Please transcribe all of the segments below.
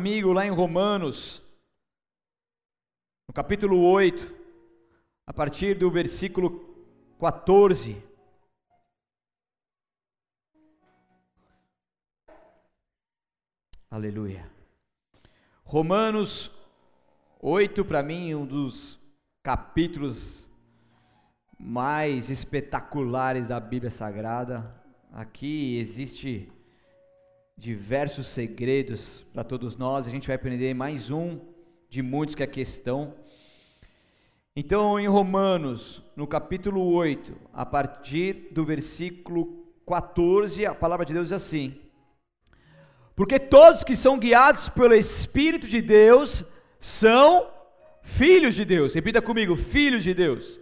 comigo lá em Romanos, no capítulo 8, a partir do versículo 14. Aleluia. Romanos 8, para mim, um dos capítulos mais espetaculares da Bíblia Sagrada. Aqui existe diversos segredos para todos nós. A gente vai aprender mais um de muitos que aqui estão. Então, em Romanos, no capítulo 8, a partir do versículo 14, a palavra de Deus diz assim: Porque todos que são guiados pelo Espírito de Deus são filhos de Deus. Repita comigo: filhos de Deus.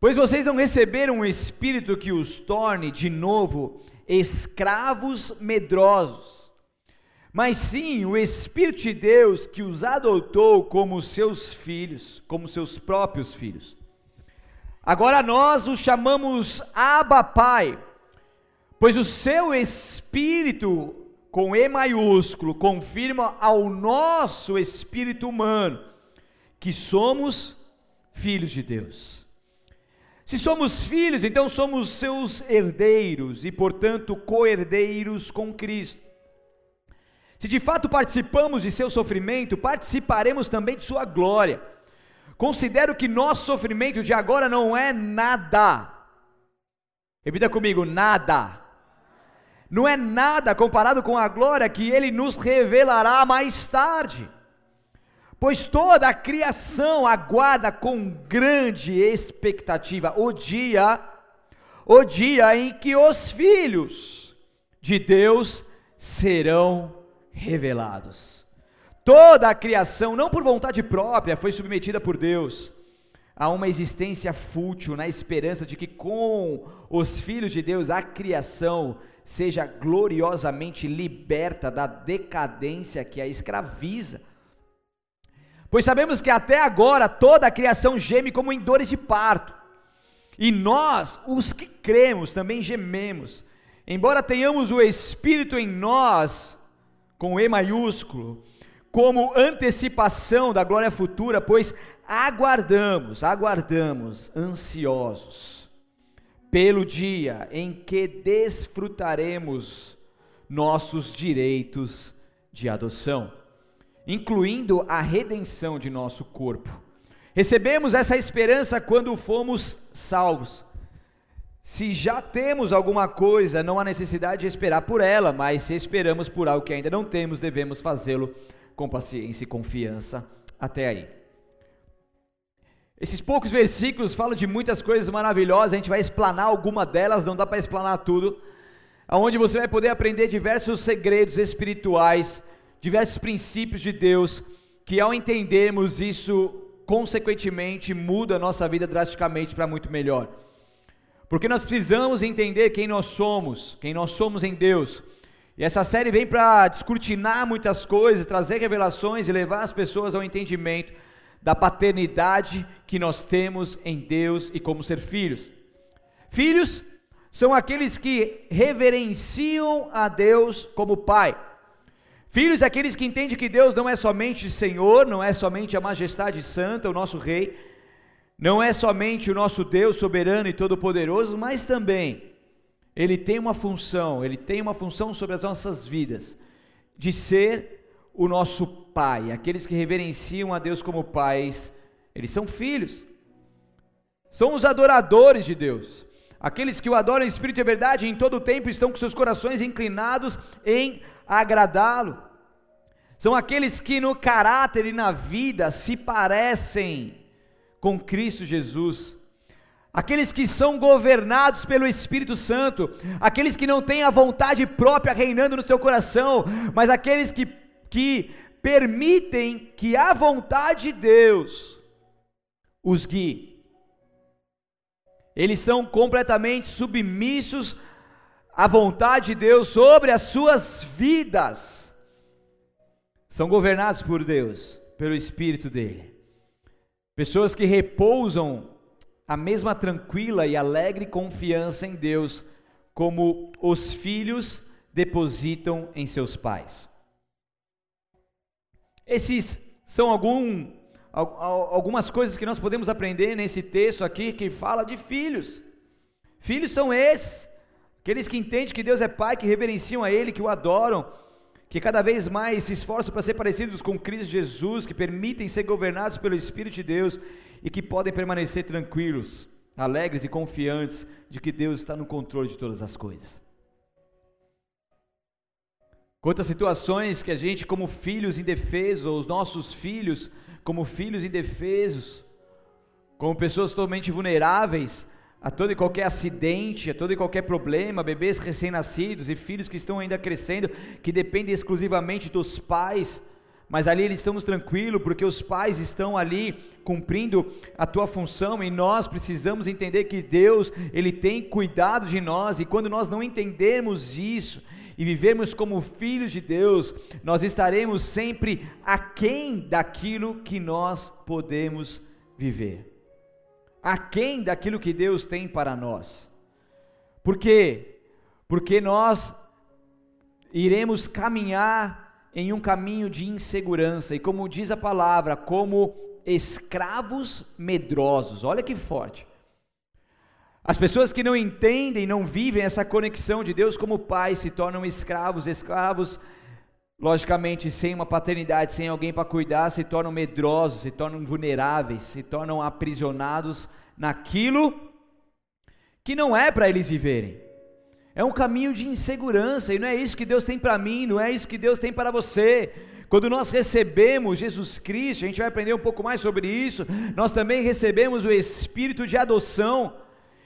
Pois vocês não receberam um espírito que os torne de novo escravos medrosos, mas sim o Espírito de Deus que os adotou como seus filhos, como seus próprios filhos. Agora nós os chamamos Abba Pai, pois o seu Espírito, com E maiúsculo, confirma ao nosso espírito humano que somos filhos de Deus. Se somos filhos, então somos seus herdeiros e, portanto, co-herdeiros com Cristo. Se de fato participamos de seu sofrimento, participaremos também de sua glória. Considero que nosso sofrimento de agora não é nada. Repita comigo: nada. Não é nada comparado com a glória que ele nos revelará mais tarde pois toda a criação aguarda com grande expectativa o dia, o dia em que os filhos de Deus serão revelados. Toda a criação, não por vontade própria, foi submetida por Deus a uma existência fútil, na esperança de que com os filhos de Deus a criação seja gloriosamente liberta da decadência que a escraviza. Pois sabemos que até agora toda a criação geme como em dores de parto. E nós, os que cremos, também gememos. Embora tenhamos o Espírito em nós, com E maiúsculo, como antecipação da glória futura, pois aguardamos, aguardamos, ansiosos, pelo dia em que desfrutaremos nossos direitos de adoção incluindo a redenção de nosso corpo. Recebemos essa esperança quando fomos salvos. Se já temos alguma coisa, não há necessidade de esperar por ela, mas se esperamos por algo que ainda não temos, devemos fazê-lo com paciência e confiança até aí. Esses poucos versículos falam de muitas coisas maravilhosas, a gente vai explanar alguma delas, não dá para explanar tudo, aonde você vai poder aprender diversos segredos espirituais diversos princípios de Deus, que ao entendermos isso, consequentemente muda a nossa vida drasticamente para muito melhor. Porque nós precisamos entender quem nós somos, quem nós somos em Deus. E essa série vem para descortinar muitas coisas, trazer revelações e levar as pessoas ao entendimento da paternidade que nós temos em Deus e como ser filhos. Filhos são aqueles que reverenciam a Deus como Pai. Filhos, aqueles que entendem que Deus não é somente Senhor, não é somente a majestade santa, o nosso Rei, não é somente o nosso Deus soberano e todo-poderoso, mas também Ele tem uma função, Ele tem uma função sobre as nossas vidas, de ser o nosso Pai. Aqueles que reverenciam a Deus como pais, eles são filhos, são os adoradores de Deus. Aqueles que o adoram em espírito e verdade, em todo o tempo estão com seus corações inclinados em agradá-lo. São aqueles que no caráter e na vida se parecem com Cristo Jesus. Aqueles que são governados pelo Espírito Santo, aqueles que não têm a vontade própria reinando no seu coração, mas aqueles que, que permitem que a vontade de Deus os guie. Eles são completamente submissos a vontade de Deus sobre as suas vidas. São governados por Deus, pelo Espírito dele. Pessoas que repousam a mesma tranquila e alegre confiança em Deus, como os filhos depositam em seus pais. Esses são algum, algumas coisas que nós podemos aprender nesse texto aqui que fala de filhos. Filhos são esses, aqueles que entendem que Deus é Pai, que reverenciam a Ele, que o adoram, que cada vez mais se esforçam para ser parecidos com Cristo Jesus, que permitem ser governados pelo Espírito de Deus e que podem permanecer tranquilos, alegres e confiantes de que Deus está no controle de todas as coisas. Quantas situações que a gente, como filhos indefesos, ou os nossos filhos, como filhos indefesos, como pessoas totalmente vulneráveis a todo e qualquer acidente, a todo e qualquer problema, bebês recém-nascidos e filhos que estão ainda crescendo, que dependem exclusivamente dos pais, mas ali eles estamos tranquilos, porque os pais estão ali cumprindo a tua função e nós precisamos entender que Deus, Ele tem cuidado de nós, e quando nós não entendermos isso, e vivermos como filhos de Deus, nós estaremos sempre aquém daquilo que nós podemos viver, aquém daquilo que Deus tem para nós. Por quê? Porque nós iremos caminhar em um caminho de insegurança, e como diz a palavra, como escravos medrosos, olha que forte. As pessoas que não entendem, não vivem essa conexão de Deus como Pai se tornam escravos, escravos, logicamente, sem uma paternidade, sem alguém para cuidar, se tornam medrosos, se tornam vulneráveis, se tornam aprisionados naquilo que não é para eles viverem. É um caminho de insegurança e não é isso que Deus tem para mim, não é isso que Deus tem para você. Quando nós recebemos Jesus Cristo, a gente vai aprender um pouco mais sobre isso, nós também recebemos o espírito de adoção.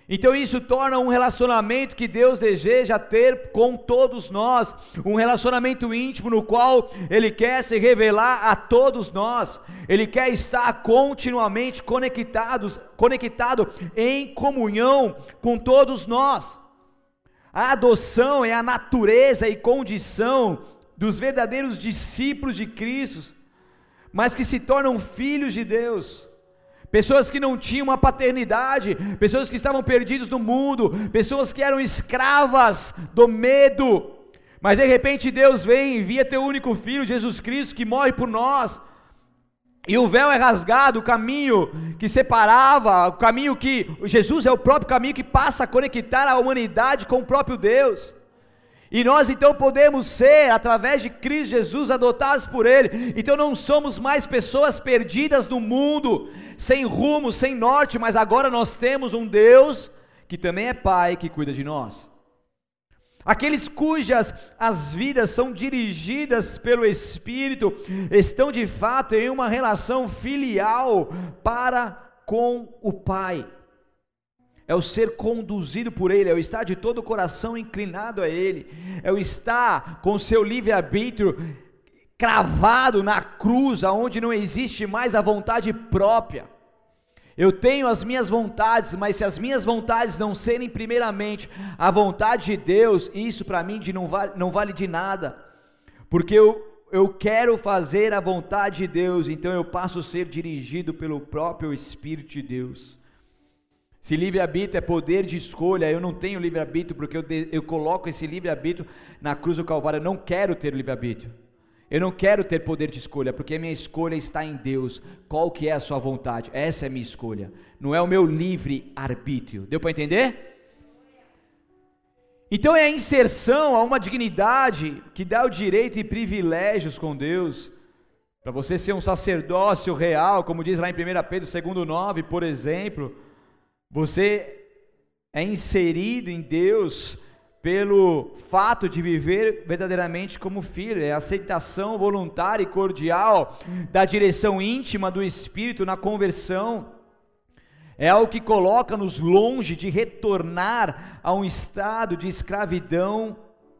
Então isso torna um relacionamento que Deus deseja ter com todos nós, um relacionamento íntimo no qual Ele quer se revelar a todos nós, Ele quer estar continuamente conectados, conectado em comunhão com todos nós. A adoção é a natureza e condição dos verdadeiros discípulos de Cristo, mas que se tornam filhos de Deus pessoas que não tinham uma paternidade, pessoas que estavam perdidos no mundo, pessoas que eram escravas do medo, mas de repente Deus vem e envia teu único filho, Jesus Cristo, que morre por nós, e o véu é rasgado, o caminho que separava, o caminho que Jesus é o próprio caminho que passa a conectar a humanidade com o próprio Deus. E nós então podemos ser, através de Cristo Jesus, adotados por Ele. Então não somos mais pessoas perdidas no mundo, sem rumo, sem norte, mas agora nós temos um Deus que também é Pai, que cuida de nós. Aqueles cujas as vidas são dirigidas pelo Espírito estão de fato em uma relação filial para com o Pai. É o ser conduzido por Ele, é o estar de todo o coração inclinado a Ele, é o estar com seu livre-arbítrio cravado na cruz, aonde não existe mais a vontade própria. Eu tenho as minhas vontades, mas se as minhas vontades não serem primeiramente a vontade de Deus, isso para mim de não, vale, não vale de nada, porque eu, eu quero fazer a vontade de Deus, então eu passo a ser dirigido pelo próprio Espírito de Deus. Se livre-arbítrio é poder de escolha, eu não tenho livre-arbítrio porque eu, eu coloco esse livre-arbítrio na cruz do Calvário, eu não quero ter livre-arbítrio. Eu não quero ter poder de escolha, porque a minha escolha está em Deus. Qual que é a sua vontade? Essa é a minha escolha. Não é o meu livre arbítrio. Deu para entender? Então é a inserção a uma dignidade que dá o direito e privilégios com Deus. Para você ser um sacerdócio real, como diz lá em 1 Pedro 2,9, por exemplo, você é inserido em Deus pelo fato de viver verdadeiramente como filho, é a aceitação voluntária e cordial da direção íntima do Espírito na conversão. É algo que coloca-nos longe de retornar a um estado de escravidão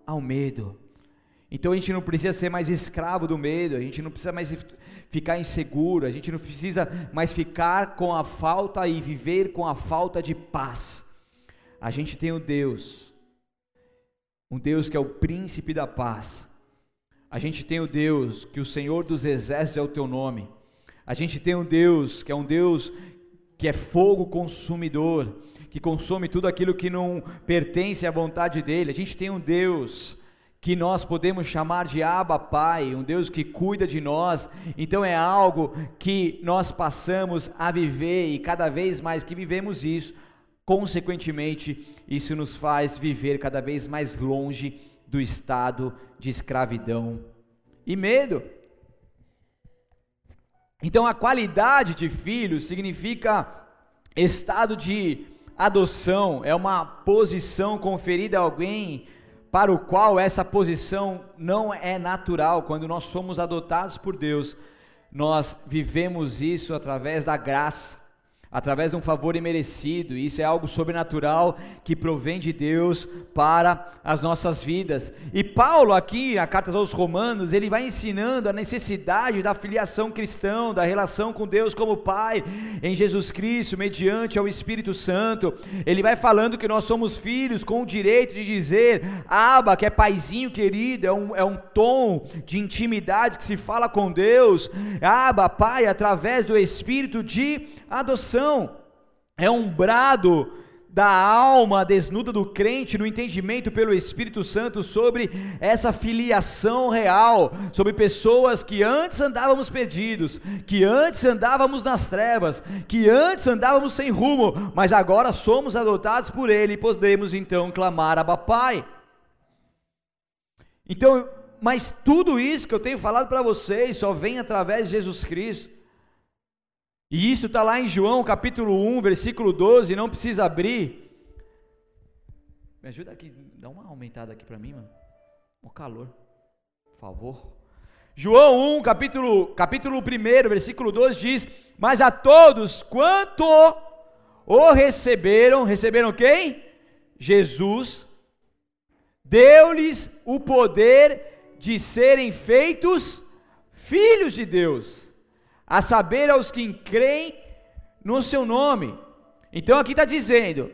ao medo. Então a gente não precisa ser mais escravo do medo, a gente não precisa mais ficar inseguro, a gente não precisa mais ficar com a falta e viver com a falta de paz. A gente tem o Deus um Deus que é o príncipe da paz. A gente tem o Deus que o Senhor dos exércitos é o teu nome. A gente tem um Deus que é um Deus que é fogo consumidor, que consome tudo aquilo que não pertence à vontade dele. A gente tem um Deus que nós podemos chamar de Abba Pai, um Deus que cuida de nós. Então é algo que nós passamos a viver e cada vez mais que vivemos isso, consequentemente, isso nos faz viver cada vez mais longe do estado de escravidão e medo. Então a qualidade de filho significa estado de adoção, é uma posição conferida a alguém para o qual essa posição não é natural. Quando nós somos adotados por Deus, nós vivemos isso através da graça através de um favor imerecido. Isso é algo sobrenatural que provém de Deus para as nossas vidas. E Paulo aqui, na carta aos Romanos, ele vai ensinando a necessidade da filiação cristã, da relação com Deus como Pai em Jesus Cristo, mediante ao Espírito Santo. Ele vai falando que nós somos filhos com o direito de dizer Aba, que é paizinho querido, é um, é um tom de intimidade que se fala com Deus. Aba, Pai, através do Espírito de adoção. É um brado da alma desnuda do crente no entendimento pelo Espírito Santo sobre essa filiação real, sobre pessoas que antes andávamos perdidos, que antes andávamos nas trevas, que antes andávamos sem rumo, mas agora somos adotados por Ele e podemos então clamar a Pai. Então, mas tudo isso que eu tenho falado para vocês só vem através de Jesus Cristo. E isso está lá em João capítulo 1, versículo 12, não precisa abrir. Me ajuda aqui, dá uma aumentada aqui para mim, mano. O calor, por favor. João 1, capítulo, capítulo 1, versículo 12 diz: Mas a todos quanto o receberam, receberam quem? Jesus, deu-lhes o poder de serem feitos filhos de Deus a saber aos que creem no seu nome. Então aqui está dizendo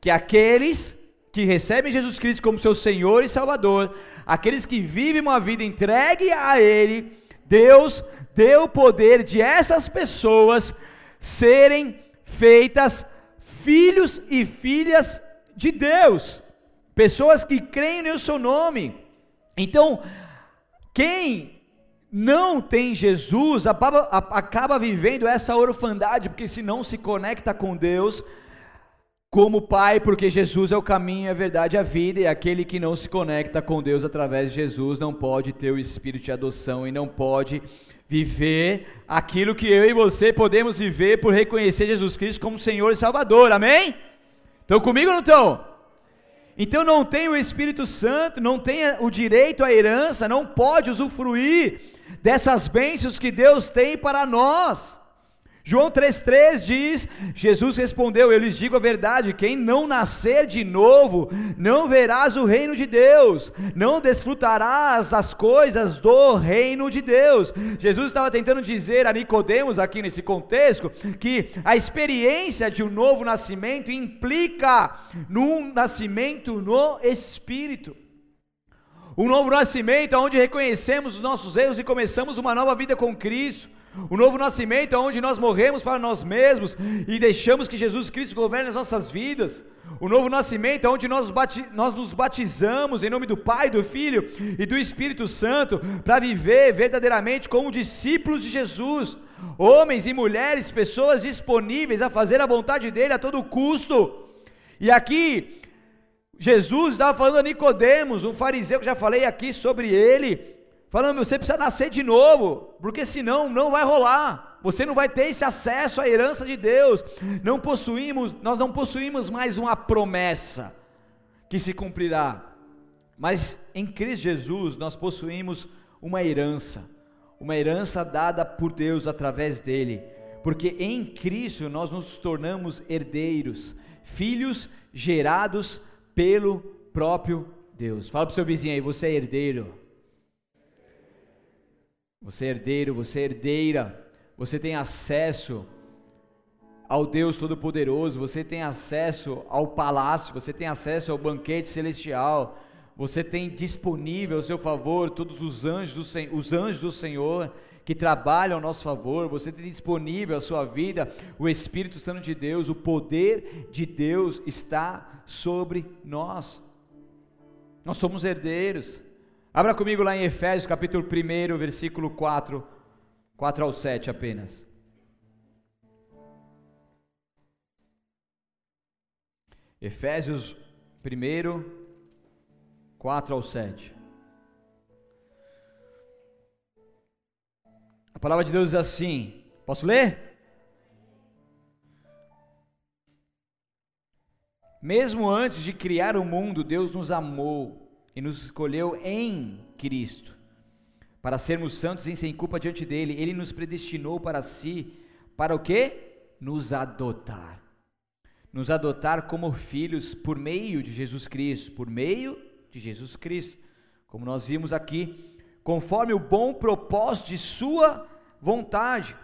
que aqueles que recebem Jesus Cristo como seu Senhor e Salvador, aqueles que vivem uma vida entregue a Ele, Deus deu o poder de essas pessoas serem feitas filhos e filhas de Deus, pessoas que creem no seu nome. Então, quem não tem Jesus, acaba, acaba vivendo essa orfandade, porque se não se conecta com Deus como Pai, porque Jesus é o caminho, a verdade a vida, e aquele que não se conecta com Deus através de Jesus não pode ter o espírito de adoção e não pode viver aquilo que eu e você podemos viver por reconhecer Jesus Cristo como Senhor e Salvador, amém? Estão comigo ou não estão? Então não tem o Espírito Santo, não tem o direito à herança, não pode usufruir dessas bênçãos que Deus tem para nós. João 3,3 diz: Jesus respondeu: Eu lhes digo a verdade, quem não nascer de novo, não verás o reino de Deus, não desfrutarás das coisas do reino de Deus. Jesus estava tentando dizer a Nicodemos, aqui nesse contexto, que a experiência de um novo nascimento implica num nascimento no Espírito. Um novo nascimento onde reconhecemos os nossos erros e começamos uma nova vida com Cristo. O novo nascimento é onde nós morremos para nós mesmos e deixamos que Jesus Cristo governe as nossas vidas. O novo nascimento é onde nós, nós nos batizamos em nome do Pai, do Filho e do Espírito Santo para viver verdadeiramente como discípulos de Jesus. Homens e mulheres, pessoas disponíveis a fazer a vontade dele a todo custo. E aqui Jesus estava falando a Nicodemos, um fariseu que já falei aqui sobre ele, falando: você precisa nascer de novo, porque senão não vai rolar. Você não vai ter esse acesso à herança de Deus. Não possuímos, nós não possuímos mais uma promessa que se cumprirá. Mas em Cristo Jesus nós possuímos uma herança, uma herança dada por Deus através dele, porque em Cristo nós nos tornamos herdeiros, filhos gerados pelo próprio Deus. Fala para o seu vizinho aí, você é herdeiro. Você é herdeiro, você é herdeira. Você tem acesso ao Deus Todo-Poderoso, você tem acesso ao palácio, você tem acesso ao banquete celestial. Você tem disponível ao seu favor todos os anjos do, os anjos do Senhor que trabalham ao nosso favor, você tem disponível a sua vida o Espírito Santo de Deus, o poder de Deus está sobre nós. Nós somos herdeiros. Abra comigo lá em Efésios, capítulo 1, versículo 4, 4 ao 7 apenas. Efésios 1, 4 ao 7. A palavra de Deus diz assim: posso ler? Mesmo antes de criar o mundo, Deus nos amou e nos escolheu em Cristo, para sermos santos e sem culpa diante dele. Ele nos predestinou para si, para o quê? Nos adotar. Nos adotar como filhos por meio de Jesus Cristo, por meio de Jesus Cristo. Como nós vimos aqui, conforme o bom propósito de Sua vontade.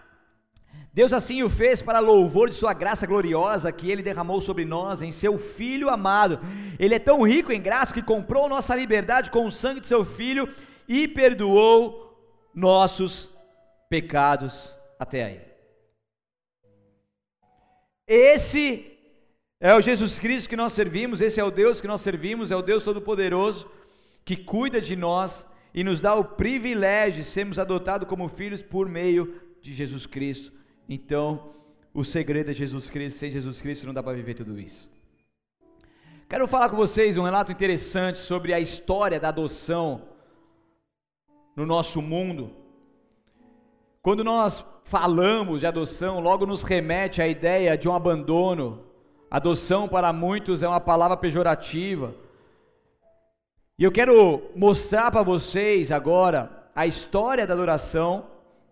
Deus assim o fez para louvor de Sua graça gloriosa que Ele derramou sobre nós em Seu Filho amado. Ele é tão rico em graça que comprou nossa liberdade com o sangue de Seu Filho e perdoou nossos pecados até aí. Esse é o Jesus Cristo que nós servimos, esse é o Deus que nós servimos, é o Deus Todo-Poderoso que cuida de nós e nos dá o privilégio de sermos adotados como filhos por meio de Jesus Cristo. Então, o segredo é Jesus Cristo, sem Jesus Cristo não dá para viver tudo isso. Quero falar com vocês um relato interessante sobre a história da adoção no nosso mundo. Quando nós falamos de adoção, logo nos remete à ideia de um abandono. Adoção para muitos é uma palavra pejorativa. E eu quero mostrar para vocês agora a história da adoração,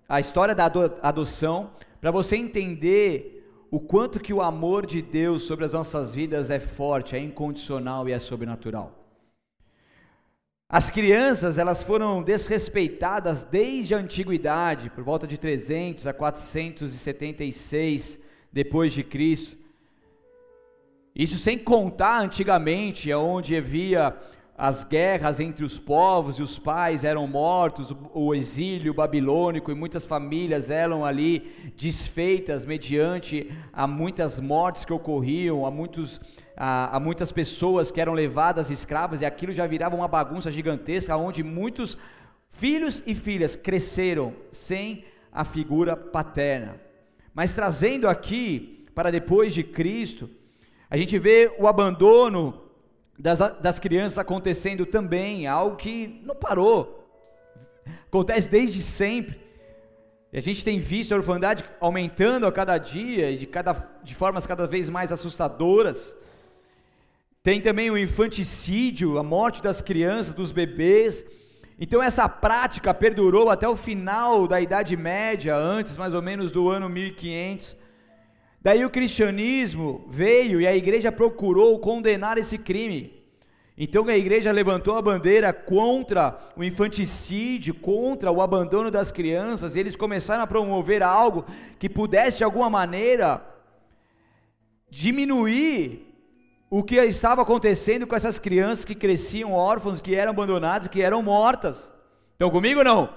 a história da adoção, para você entender o quanto que o amor de Deus sobre as nossas vidas é forte, é incondicional e é sobrenatural. As crianças, elas foram desrespeitadas desde a antiguidade, por volta de 300 a 476 depois de Cristo. Isso sem contar antigamente, onde havia as guerras entre os povos e os pais eram mortos, o exílio babilônico e muitas famílias eram ali desfeitas mediante a muitas mortes que ocorriam, a, muitos, a, a muitas pessoas que eram levadas escravas e aquilo já virava uma bagunça gigantesca onde muitos filhos e filhas cresceram sem a figura paterna. Mas trazendo aqui para depois de Cristo, a gente vê o abandono das, das crianças acontecendo também, algo que não parou, acontece desde sempre. E a gente tem visto a orfandade aumentando a cada dia e de, cada, de formas cada vez mais assustadoras. Tem também o infanticídio, a morte das crianças, dos bebês. Então essa prática perdurou até o final da Idade Média, antes mais ou menos do ano 1500. Daí o cristianismo veio e a igreja procurou condenar esse crime. Então a igreja levantou a bandeira contra o infanticídio, contra o abandono das crianças, e eles começaram a promover algo que pudesse de alguma maneira diminuir o que estava acontecendo com essas crianças que cresciam órfãos, que eram abandonadas, que eram mortas. Estão comigo ou não?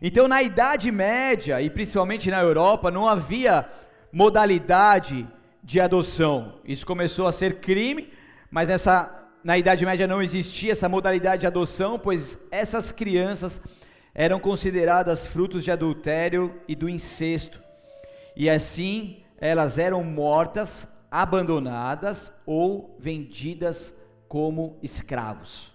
Então, na Idade Média, e principalmente na Europa, não havia modalidade de adoção. Isso começou a ser crime, mas nessa na Idade Média não existia essa modalidade de adoção, pois essas crianças eram consideradas frutos de adultério e do incesto. E assim elas eram mortas, abandonadas ou vendidas como escravos.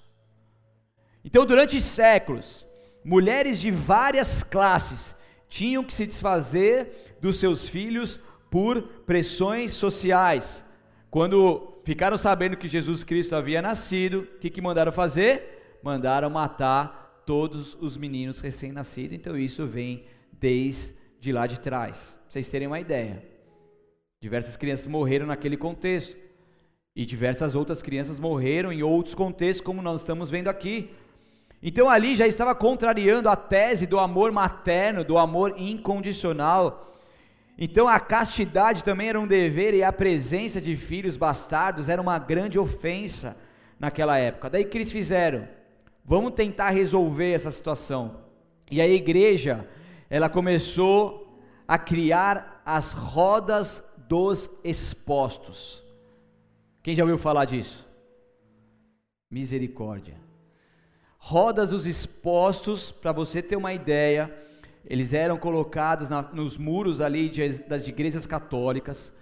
Então, durante séculos, mulheres de várias classes tinham que se desfazer dos seus filhos por pressões sociais. Quando ficaram sabendo que Jesus Cristo havia nascido, o que, que mandaram fazer? Mandaram matar todos os meninos recém-nascidos. Então isso vem desde lá de trás. Pra vocês terem uma ideia. Diversas crianças morreram naquele contexto. E diversas outras crianças morreram em outros contextos, como nós estamos vendo aqui. Então ali já estava contrariando a tese do amor materno, do amor incondicional. Então a castidade também era um dever e a presença de filhos bastardos era uma grande ofensa naquela época. Daí que eles fizeram? Vamos tentar resolver essa situação. E a igreja, ela começou a criar as rodas dos expostos. Quem já ouviu falar disso? Misericórdia rodas dos expostos, para você ter uma ideia, eles eram colocados na, nos muros ali de, das igrejas católicas.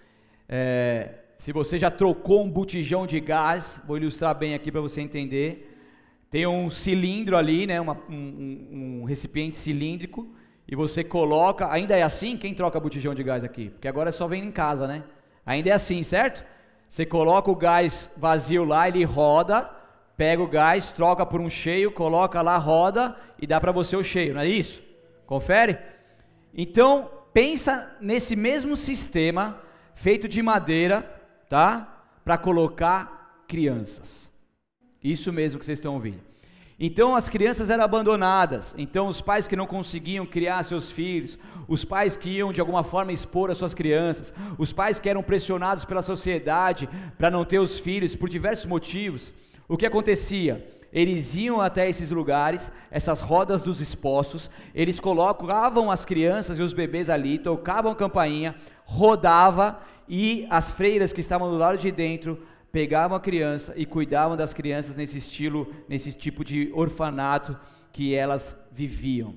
É, se você já trocou um botijão de gás, vou ilustrar bem aqui para você entender. Tem um cilindro ali, né, uma, um, um, recipiente cilíndrico, e você coloca. Ainda é assim? Quem troca botijão de gás aqui? Porque agora só vem em casa, né? Ainda é assim, certo? Você coloca o gás vazio lá, ele roda, pega o gás, troca por um cheio, coloca lá, roda e dá para você o cheio, não é isso? Confere? Então, pensa nesse mesmo sistema feito de madeira, tá? Para colocar crianças. Isso mesmo que vocês estão ouvindo. Então as crianças eram abandonadas. Então os pais que não conseguiam criar seus filhos, os pais que iam de alguma forma expor as suas crianças, os pais que eram pressionados pela sociedade para não ter os filhos por diversos motivos, o que acontecia? eles iam até esses lugares, essas rodas dos expostos, eles colocavam as crianças e os bebês ali, tocavam campainha, rodava e as freiras que estavam do lado de dentro pegavam a criança e cuidavam das crianças nesse estilo, nesse tipo de orfanato que elas viviam.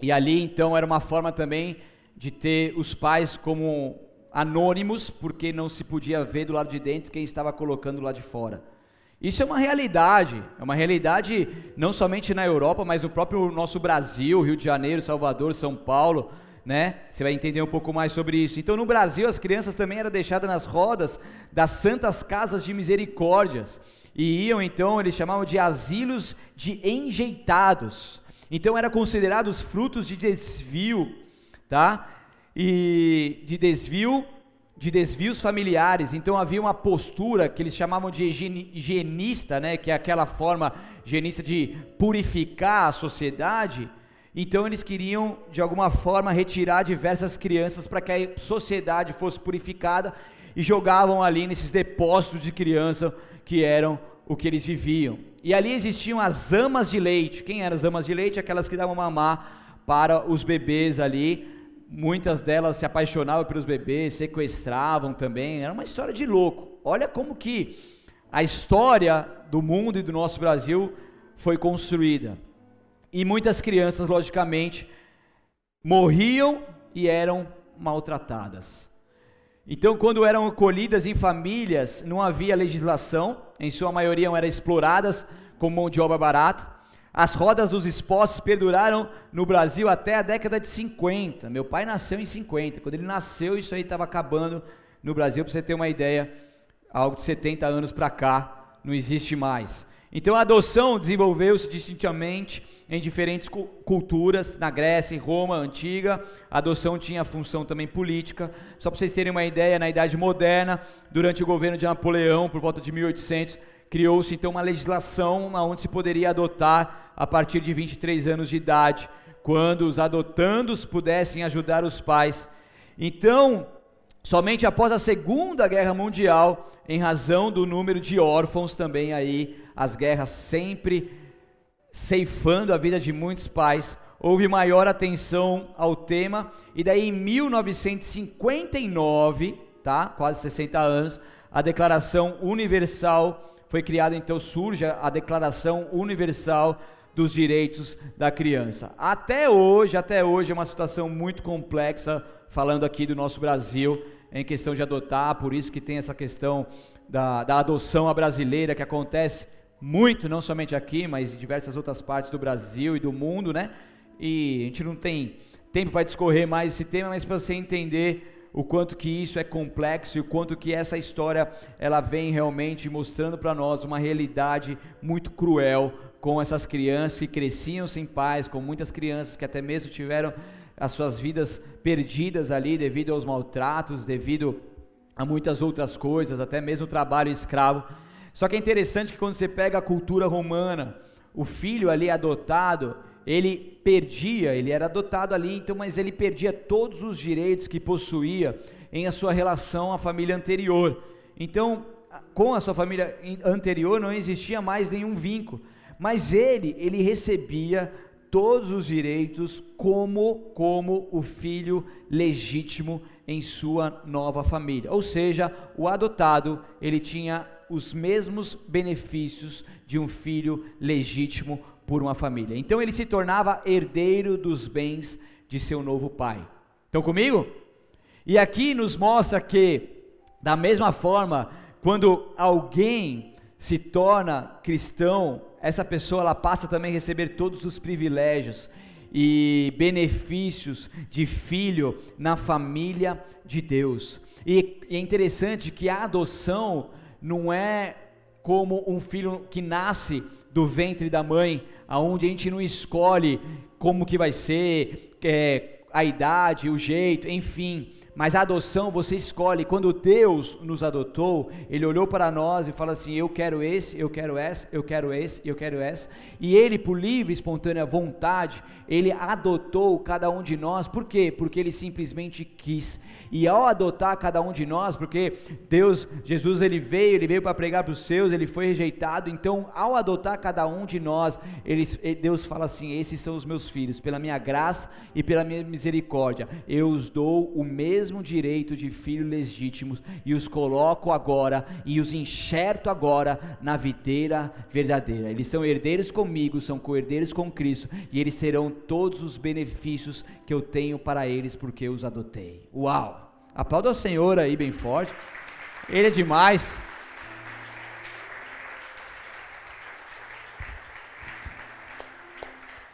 E ali então era uma forma também de ter os pais como anônimos, porque não se podia ver do lado de dentro quem estava colocando lá de fora. Isso é uma realidade, é uma realidade não somente na Europa, mas no próprio nosso Brasil, Rio de Janeiro, Salvador, São Paulo, né? Você vai entender um pouco mais sobre isso. Então, no Brasil, as crianças também eram deixadas nas rodas das santas casas de misericórdias e iam então, eles chamavam de asilos de enjeitados. Então, eram considerados frutos de desvio, tá? E de desvio de desvios familiares, então havia uma postura que eles chamavam de higienista, né, que é aquela forma higienista de purificar a sociedade. Então eles queriam de alguma forma retirar diversas crianças para que a sociedade fosse purificada e jogavam ali nesses depósitos de criança que eram o que eles viviam. E ali existiam as amas de leite. Quem eram as amas de leite? Aquelas que davam mamar para os bebês ali Muitas delas se apaixonavam pelos bebês, sequestravam também. Era uma história de louco. Olha como que a história do mundo e do nosso Brasil foi construída. E muitas crianças, logicamente, morriam e eram maltratadas. Então, quando eram acolhidas em famílias, não havia legislação, em sua maioria eram exploradas como mão de obra barata. As rodas dos expostos perduraram no Brasil até a década de 50. Meu pai nasceu em 50. Quando ele nasceu, isso aí estava acabando no Brasil, para você ter uma ideia. Algo de 70 anos para cá não existe mais. Então a adoção desenvolveu-se distintivamente em diferentes culturas, na Grécia e Roma antiga, a adoção tinha função também política. Só para vocês terem uma ideia, na Idade Moderna, durante o governo de Napoleão, por volta de 1800, criou-se então uma legislação onde se poderia adotar a partir de 23 anos de idade, quando os adotandos pudessem ajudar os pais. Então, somente após a Segunda Guerra Mundial, em razão do número de órfãos também aí, as guerras sempre ceifando a vida de muitos pais, houve maior atenção ao tema, e daí em 1959, tá? Quase 60 anos, a Declaração Universal foi criada, então surge a Declaração Universal dos direitos da criança. Até hoje, até hoje é uma situação muito complexa, falando aqui do nosso Brasil, em questão de adotar, por isso que tem essa questão da, da adoção à brasileira que acontece muito, não somente aqui, mas em diversas outras partes do Brasil e do mundo, né? E a gente não tem tempo para discorrer mais esse tema, mas para você entender o quanto que isso é complexo e o quanto que essa história ela vem realmente mostrando para nós uma realidade muito cruel com essas crianças que cresciam sem pais, com muitas crianças que até mesmo tiveram as suas vidas perdidas ali devido aos maltratos, devido a muitas outras coisas, até mesmo o trabalho escravo. Só que é interessante que quando você pega a cultura romana, o filho ali adotado, ele perdia, ele era adotado ali, então, mas ele perdia todos os direitos que possuía em a sua relação à família anterior. Então, com a sua família anterior não existia mais nenhum vínculo. Mas ele, ele recebia todos os direitos como como o filho legítimo em sua nova família. Ou seja, o adotado, ele tinha os mesmos benefícios de um filho legítimo por uma família. Então ele se tornava herdeiro dos bens de seu novo pai. Estão comigo? E aqui nos mostra que, da mesma forma, quando alguém se torna cristão, essa pessoa ela passa também a receber todos os privilégios e benefícios de filho na família de Deus. E, e é interessante que a adoção não é como um filho que nasce do ventre da mãe, aonde a gente não escolhe como que vai ser, é, a idade, o jeito, enfim. Mas a adoção você escolhe. Quando Deus nos adotou, Ele olhou para nós e falou assim: Eu quero esse, eu quero essa, eu quero esse, eu quero essa. E Ele, por livre e espontânea vontade, Ele adotou cada um de nós. Por quê? Porque Ele simplesmente quis. E ao adotar cada um de nós, porque Deus, Jesus, ele veio, ele veio para pregar para os seus, ele foi rejeitado. Então, ao adotar cada um de nós, ele, Deus fala assim: esses são os meus filhos, pela minha graça e pela minha misericórdia, eu os dou o mesmo direito de filhos legítimos e os coloco agora e os enxerto agora na videira verdadeira. Eles são herdeiros comigo, são co-herdeiros com Cristo e eles serão todos os benefícios que eu tenho para eles porque eu os adotei. Uau! Aplauda o Senhor aí bem forte. Ele é demais.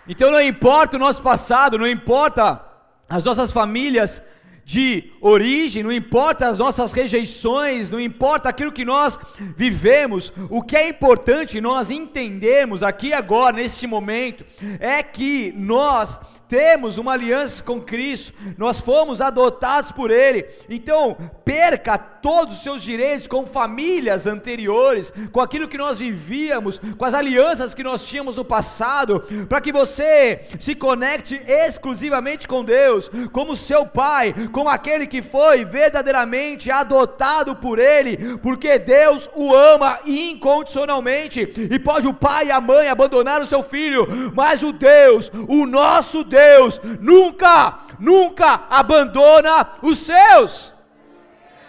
Então não importa o nosso passado, não importa as nossas famílias de origem, não importa as nossas rejeições, não importa aquilo que nós vivemos, o que é importante nós entendermos aqui agora, nesse momento, é que nós temos uma aliança com Cristo, nós fomos adotados por Ele, então perca todos os seus direitos com famílias anteriores, com aquilo que nós vivíamos, com as alianças que nós tínhamos no passado, para que você se conecte exclusivamente com Deus, como seu Pai, como aquele que foi verdadeiramente adotado por Ele, porque Deus o ama incondicionalmente, e pode o pai e a mãe abandonar o seu filho, mas o Deus, o nosso Deus, Deus nunca, nunca abandona os seus.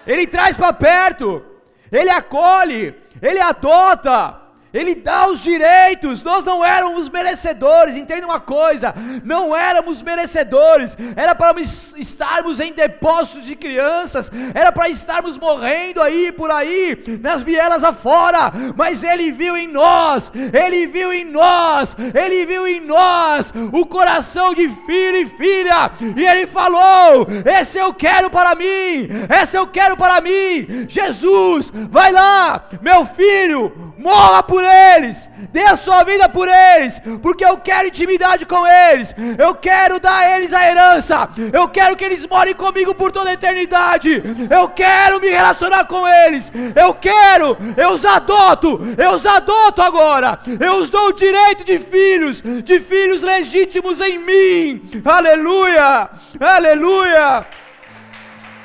Ele traz para perto, ele acolhe, ele adota. Ele dá os direitos, nós não éramos merecedores, entenda uma coisa, não éramos merecedores, era para estarmos em depósitos de crianças, era para estarmos morrendo aí por aí, nas vielas afora, mas Ele viu em nós, Ele viu em nós, Ele viu em nós o coração de filho e filha, e Ele falou: Esse eu quero para mim, esse eu quero para mim, Jesus, vai lá, meu filho, morra por eles, dê a sua vida por eles, porque eu quero intimidade com eles, eu quero dar a eles a herança, eu quero que eles morem comigo por toda a eternidade, eu quero me relacionar com eles, eu quero, eu os adoto, eu os adoto agora, eu os dou o direito de filhos, de filhos legítimos em mim, aleluia, aleluia,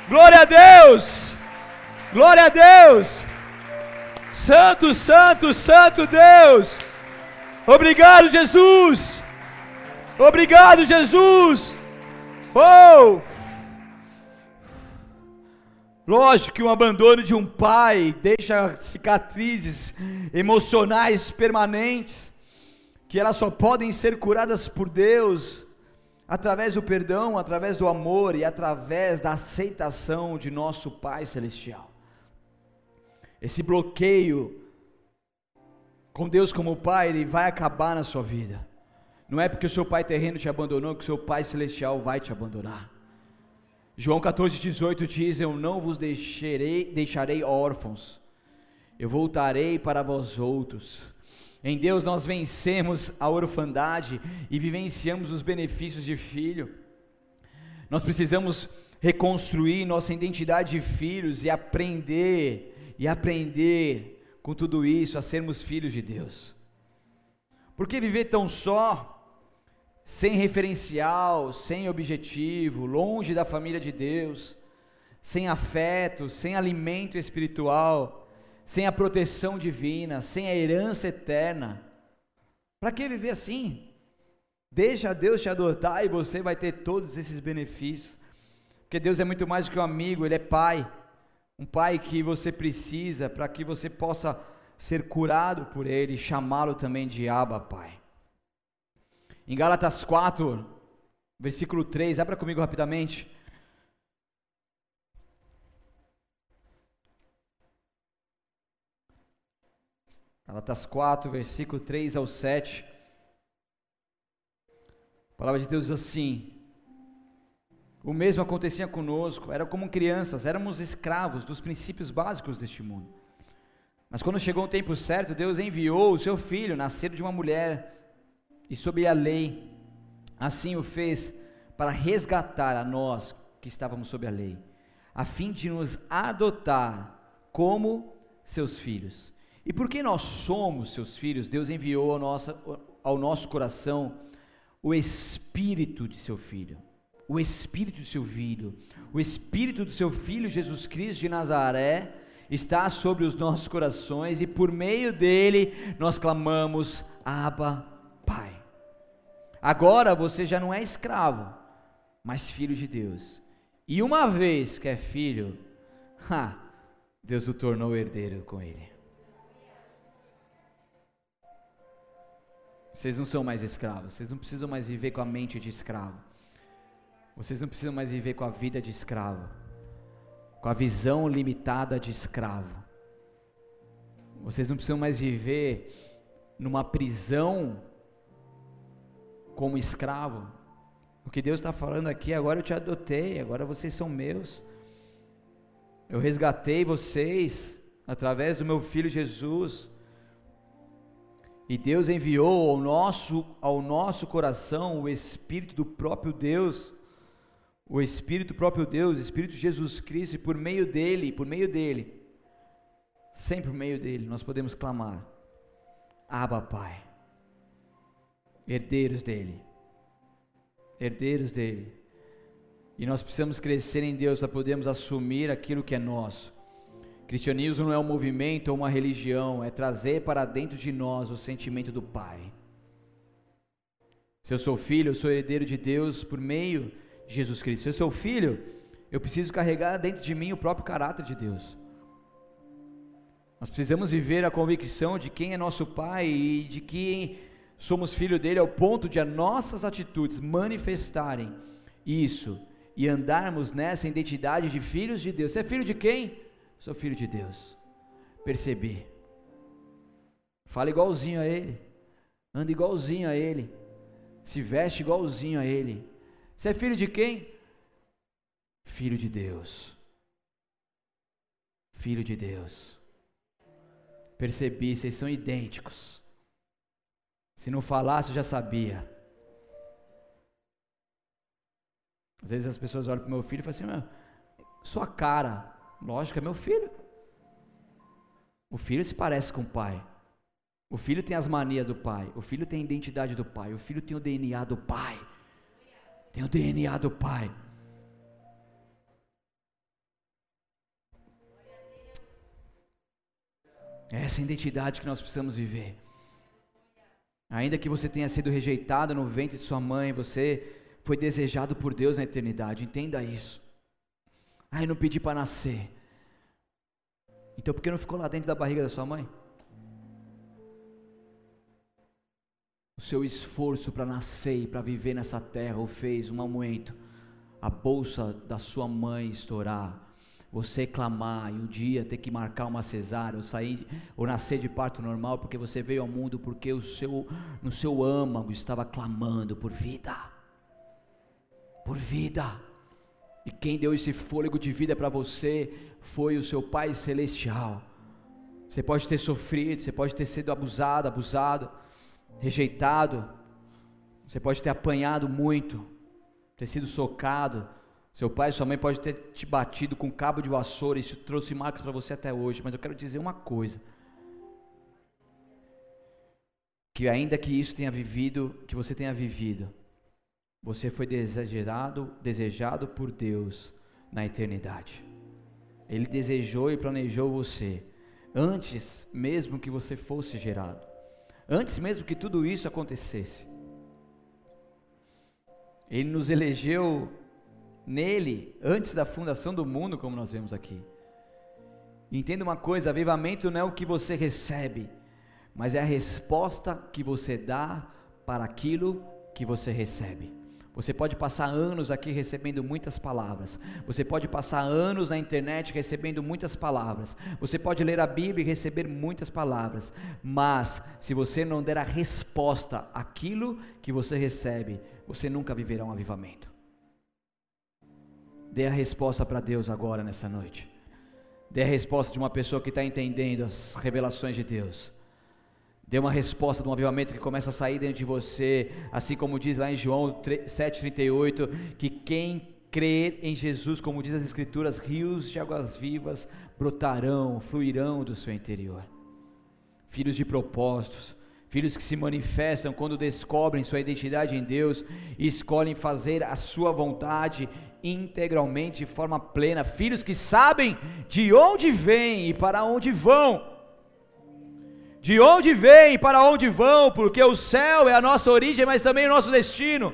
glória a Deus, glória a Deus. Santo, Santo, Santo Deus. Obrigado, Jesus. Obrigado, Jesus. Oh! Lógico que o abandono de um pai deixa cicatrizes emocionais permanentes, que elas só podem ser curadas por Deus através do perdão, através do amor e através da aceitação de nosso Pai celestial esse bloqueio com Deus como Pai, ele vai acabar na sua vida. Não é porque o seu pai terreno te abandonou que o seu pai celestial vai te abandonar. João 14, 18 diz: Eu não vos deixarei, deixarei órfãos, eu voltarei para vós outros. Em Deus nós vencemos a orfandade e vivenciamos os benefícios de filho. Nós precisamos reconstruir nossa identidade de filhos e aprender e aprender com tudo isso a sermos filhos de Deus. Por que viver tão só, sem referencial, sem objetivo, longe da família de Deus, sem afeto, sem alimento espiritual, sem a proteção divina, sem a herança eterna? Para que viver assim? Deixa Deus te adotar e você vai ter todos esses benefícios. Porque Deus é muito mais do que um amigo, Ele é Pai um pai que você precisa para que você possa ser curado por ele e chamá-lo também de Abba, Pai. Em Gálatas 4, versículo 3, abra comigo rapidamente. Gálatas 4, versículo 3 ao 7. A palavra de Deus diz assim: O mesmo acontecia conosco, era como crianças, éramos escravos dos princípios básicos deste mundo. Mas quando chegou o tempo certo, Deus enviou o seu filho, nascido de uma mulher, e sob a lei, assim o fez para resgatar a nós que estávamos sob a lei, a fim de nos adotar como seus filhos. E porque nós somos seus filhos, Deus enviou ao nosso, ao nosso coração o Espírito de seu Filho. O Espírito de seu Filho. O Espírito do seu Filho Jesus Cristo de Nazaré está sobre os nossos corações e por meio dele nós clamamos: Abba, Pai. Agora você já não é escravo, mas filho de Deus. E uma vez que é filho, ha, Deus o tornou herdeiro com ele. Vocês não são mais escravos, vocês não precisam mais viver com a mente de escravo. Vocês não precisam mais viver com a vida de escravo, com a visão limitada de escravo. Vocês não precisam mais viver numa prisão como escravo. O que Deus está falando aqui, agora eu te adotei, agora vocês são meus. Eu resgatei vocês através do meu filho Jesus. E Deus enviou ao nosso, ao nosso coração o Espírito do próprio Deus, o Espírito próprio Deus, o Espírito Jesus Cristo, e por meio dele, por meio dele, sempre por meio dele, nós podemos clamar: Abba, Pai, herdeiros dele, herdeiros dele. E nós precisamos crescer em Deus para podermos assumir aquilo que é nosso. Cristianismo não é um movimento ou uma religião, é trazer para dentro de nós o sentimento do Pai. Se eu sou filho, eu sou herdeiro de Deus por meio Jesus Cristo. Se eu sou filho, eu preciso carregar dentro de mim o próprio caráter de Deus. Nós precisamos viver a convicção de quem é nosso Pai e de que somos filho dele ao ponto de as nossas atitudes manifestarem isso e andarmos nessa identidade de filhos de Deus. Você é filho de quem? Sou filho de Deus. Percebi. Fala igualzinho a Ele. Anda igualzinho a Ele. Se veste igualzinho a Ele. Você é filho de quem? Filho de Deus. Filho de Deus. Percebi, vocês são idênticos. Se não falasse, eu já sabia. Às vezes as pessoas olham para o meu filho e falam assim: sua cara Lógico, é meu filho. O filho se parece com o pai. O filho tem as manias do pai. O filho tem a identidade do pai. O filho tem o DNA do pai. Tem o DNA do pai. É essa identidade que nós precisamos viver. Ainda que você tenha sido rejeitado no ventre de sua mãe, você foi desejado por Deus na eternidade. Entenda isso. Ai, não pedi para nascer. Então por que não ficou lá dentro da barriga da sua mãe? O seu esforço para nascer e para viver nessa terra o fez um aumento. A bolsa da sua mãe estourar. Você clamar e um dia ter que marcar uma cesárea ou sair ou nascer de parto normal porque você veio ao mundo porque o seu no seu âmago estava clamando por vida. Por vida. E quem deu esse fôlego de vida para você foi o seu Pai Celestial. Você pode ter sofrido, você pode ter sido abusado, abusado, rejeitado, você pode ter apanhado muito, ter sido socado. Seu pai e sua mãe pode ter te batido com cabo de vassoura, isso trouxe marcas para você até hoje, mas eu quero dizer uma coisa. Que ainda que isso tenha vivido, que você tenha vivido, você foi desejado, desejado por Deus na eternidade. Ele desejou e planejou você antes mesmo que você fosse gerado. Antes mesmo que tudo isso acontecesse. Ele nos elegeu nele antes da fundação do mundo, como nós vemos aqui. Entenda uma coisa: avivamento não é o que você recebe, mas é a resposta que você dá para aquilo que você recebe. Você pode passar anos aqui recebendo muitas palavras. Você pode passar anos na internet recebendo muitas palavras. Você pode ler a Bíblia e receber muitas palavras. Mas, se você não der a resposta àquilo que você recebe, você nunca viverá um avivamento. Dê a resposta para Deus agora, nessa noite. Dê a resposta de uma pessoa que está entendendo as revelações de Deus. Dê uma resposta de um avivamento que começa a sair dentro de você, assim como diz lá em João 7,38, que quem crer em Jesus, como diz as Escrituras, rios de águas vivas brotarão, fluirão do seu interior. Filhos de propósitos, filhos que se manifestam quando descobrem sua identidade em Deus e escolhem fazer a sua vontade integralmente, de forma plena, filhos que sabem de onde vêm e para onde vão de onde vêm para onde vão, porque o céu é a nossa origem, mas também o nosso destino.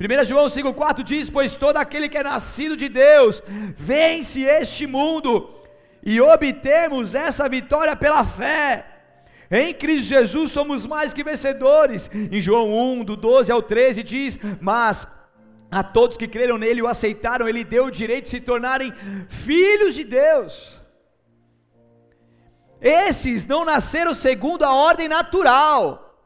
1 João 5,4 diz: Pois todo aquele que é nascido de Deus vence este mundo, e obtemos essa vitória pela fé. Em Cristo Jesus somos mais que vencedores. Em João 1, do 12 ao 13, diz: Mas a todos que creram nele e o aceitaram, ele deu o direito de se tornarem filhos de Deus. Esses não nasceram segundo a ordem natural,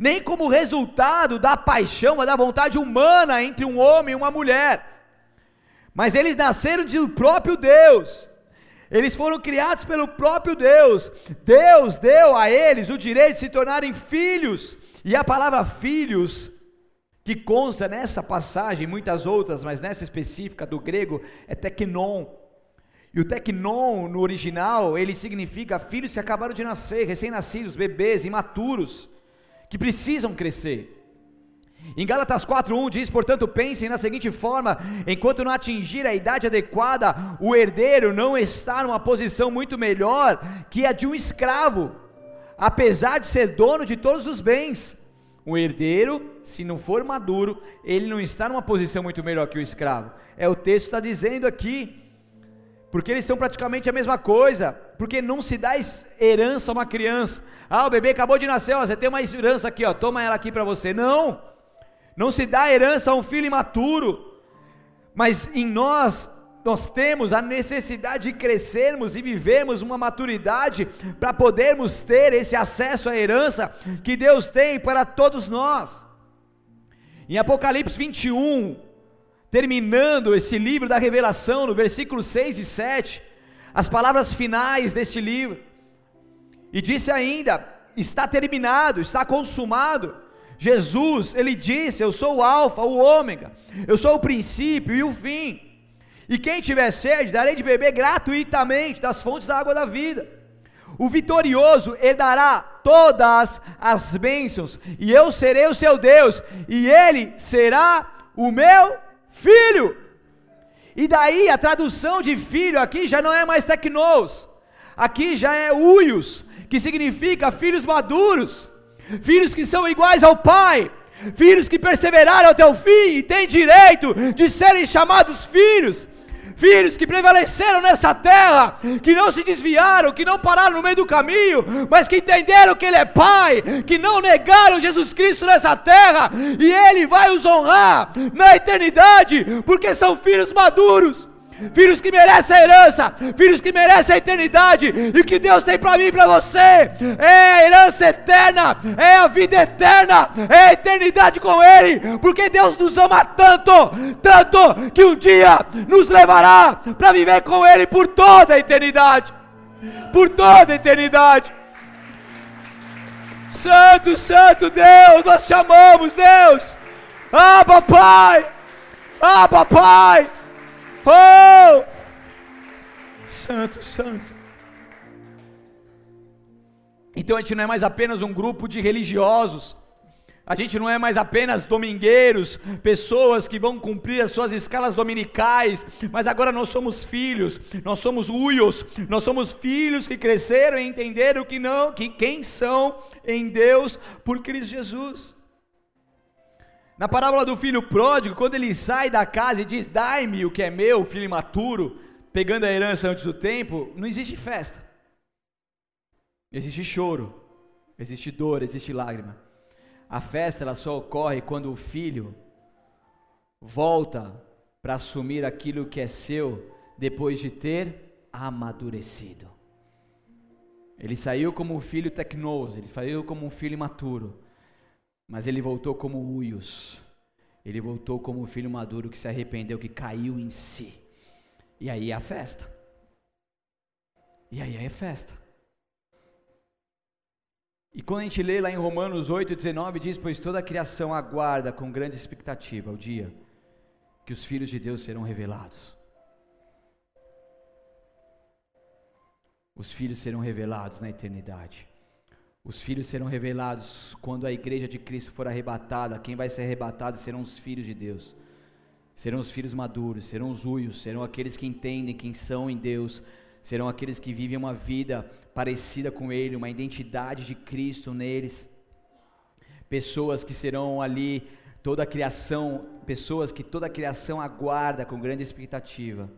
nem como resultado da paixão, da vontade humana entre um homem e uma mulher, mas eles nasceram do próprio Deus. Eles foram criados pelo próprio Deus. Deus deu a eles o direito de se tornarem filhos. E a palavra filhos, que consta nessa passagem, muitas outras, mas nessa específica do grego, é teknon, e o teknon no original, ele significa filhos que acabaram de nascer, recém-nascidos, bebês, imaturos, que precisam crescer. Em Gálatas 4:1 diz: "Portanto, pensem na seguinte forma: enquanto não atingir a idade adequada, o herdeiro não está numa posição muito melhor que a de um escravo, apesar de ser dono de todos os bens. O herdeiro, se não for maduro, ele não está numa posição muito melhor que o escravo. É o texto está dizendo aqui porque eles são praticamente a mesma coisa, porque não se dá herança a uma criança. Ah, o bebê acabou de nascer, ó, você tem uma herança aqui, ó, toma ela aqui para você. Não, não se dá herança a um filho imaturo, mas em nós, nós temos a necessidade de crescermos e vivermos uma maturidade para podermos ter esse acesso à herança que Deus tem para todos nós. Em Apocalipse 21, terminando esse livro da revelação, no versículo 6 e 7, as palavras finais deste livro, e disse ainda: está terminado, está consumado. Jesus, ele disse: Eu sou o Alfa, o Ômega, eu sou o princípio e o fim. E quem tiver sede, darei de beber gratuitamente das fontes da água da vida. O vitorioso herdará todas as bênçãos, e eu serei o seu Deus, e ele será o meu filho. E daí a tradução de filho aqui já não é mais tecnos, aqui já é uios, que significa filhos maduros, filhos que são iguais ao pai, filhos que perseveraram até o fim e têm direito de serem chamados filhos filhos que prevaleceram nessa terra, que não se desviaram, que não pararam no meio do caminho, mas que entenderam que Ele é Pai, que não negaram Jesus Cristo nessa terra, e Ele vai os honrar na eternidade, porque são filhos maduros filhos que merecem a herança, filhos que merecem a eternidade, e o que Deus tem para mim e para você é a herança eterna, é a vida eterna, é a eternidade com Ele, porque Deus nos ama tanto, tanto, que um dia nos levará para viver com Ele por toda a eternidade por toda a eternidade. Santo, Santo Deus, nós te amamos, Deus. Ah, papai. Ah, papai. Oh! Santo, santo. Então a gente não é mais apenas um grupo de religiosos. A gente não é mais apenas domingueiros, pessoas que vão cumprir as suas escalas dominicais, mas agora nós somos filhos, nós somos uios, nós somos filhos que cresceram e entenderam que não, que quem são em Deus por Cristo Jesus. Na parábola do filho pródigo, quando ele sai da casa e diz: Dai-me o que é meu, filho imaturo, pegando a herança antes do tempo, não existe festa. Existe choro, existe dor, existe lágrima. A festa ela só ocorre quando o filho volta para assumir aquilo que é seu depois de ter amadurecido. Ele saiu como um filho tecnoso, ele saiu como um filho imaturo, mas ele voltou como uios. Ele voltou como um filho maduro que se arrependeu, que caiu em si. E aí é a festa. E aí é festa. E quando a gente lê lá em Romanos 8, 19, diz: Pois toda a criação aguarda com grande expectativa o dia que os filhos de Deus serão revelados. Os filhos serão revelados na eternidade. Os filhos serão revelados quando a igreja de Cristo for arrebatada. Quem vai ser arrebatado serão os filhos de Deus. Serão os filhos maduros, serão os uios, serão aqueles que entendem quem são em Deus, serão aqueles que vivem uma vida parecida com Ele, uma identidade de Cristo neles. Pessoas que serão ali, toda a criação, pessoas que toda a criação aguarda com grande expectativa,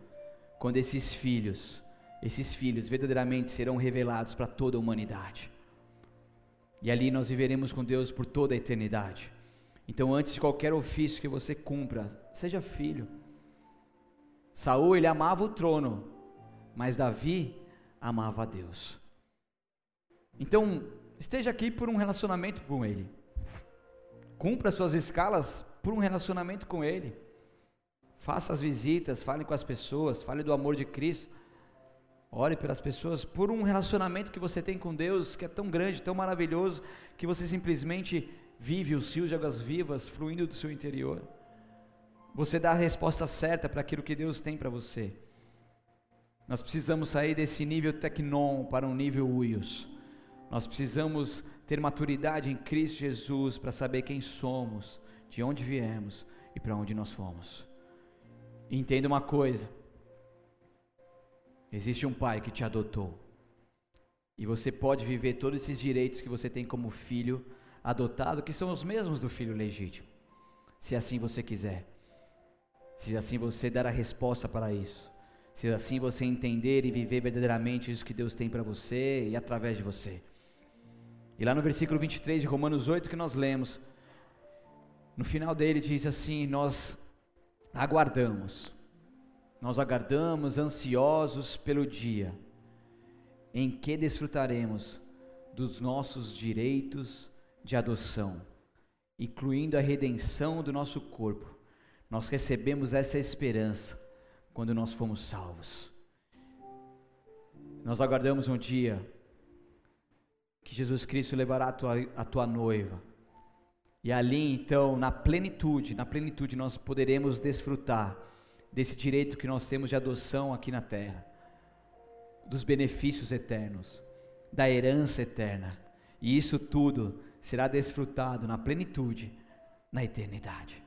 quando esses filhos, esses filhos verdadeiramente serão revelados para toda a humanidade. E ali nós viveremos com Deus por toda a eternidade. Então, antes de qualquer ofício que você cumpra, seja filho. Saul ele amava o trono, mas Davi amava a Deus. Então, esteja aqui por um relacionamento com Ele. Cumpra suas escalas por um relacionamento com Ele. Faça as visitas, fale com as pessoas, fale do amor de Cristo. Ore pelas pessoas por um relacionamento que você tem com Deus que é tão grande, tão maravilhoso, que você simplesmente vive os rios de águas vivas fluindo do seu interior. Você dá a resposta certa para aquilo que Deus tem para você. Nós precisamos sair desse nível tecnon para um nível uios. Nós precisamos ter maturidade em Cristo Jesus para saber quem somos, de onde viemos e para onde nós fomos. Entenda uma coisa: existe um pai que te adotou. E você pode viver todos esses direitos que você tem como filho adotado, que são os mesmos do filho legítimo, se assim você quiser. Se assim você der a resposta para isso. Se assim você entender e viver verdadeiramente isso que Deus tem para você e através de você. E lá no versículo 23 de Romanos 8 que nós lemos, no final dele diz assim: Nós aguardamos, nós aguardamos ansiosos pelo dia em que desfrutaremos dos nossos direitos de adoção, incluindo a redenção do nosso corpo. Nós recebemos essa esperança quando nós fomos salvos. Nós aguardamos um dia que Jesus Cristo levará a tua, a tua noiva. E ali então, na plenitude, na plenitude nós poderemos desfrutar desse direito que nós temos de adoção aqui na terra, dos benefícios eternos, da herança eterna. E isso tudo será desfrutado na plenitude, na eternidade.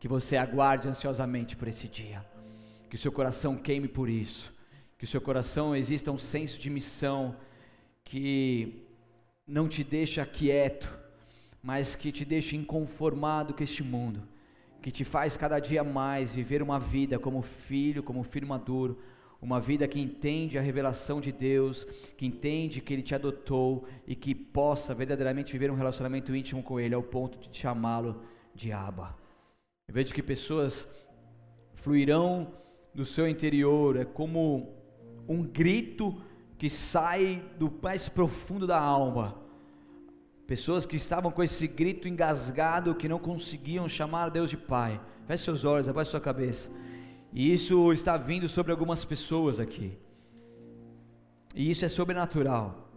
Que você aguarde ansiosamente por esse dia que o seu coração queime por isso, que o seu coração exista um senso de missão que não te deixa quieto, mas que te deixa inconformado com este mundo, que te faz cada dia mais viver uma vida como filho, como filho maduro, uma vida que entende a revelação de Deus, que entende que Ele te adotou e que possa verdadeiramente viver um relacionamento íntimo com Ele ao ponto de chamá-lo de Abba. Eu vejo que pessoas fluirão do seu interior, é como um grito que sai do mais profundo da alma. Pessoas que estavam com esse grito engasgado, que não conseguiam chamar Deus de Pai. Feche seus olhos, abaixe sua cabeça. E isso está vindo sobre algumas pessoas aqui. E isso é sobrenatural.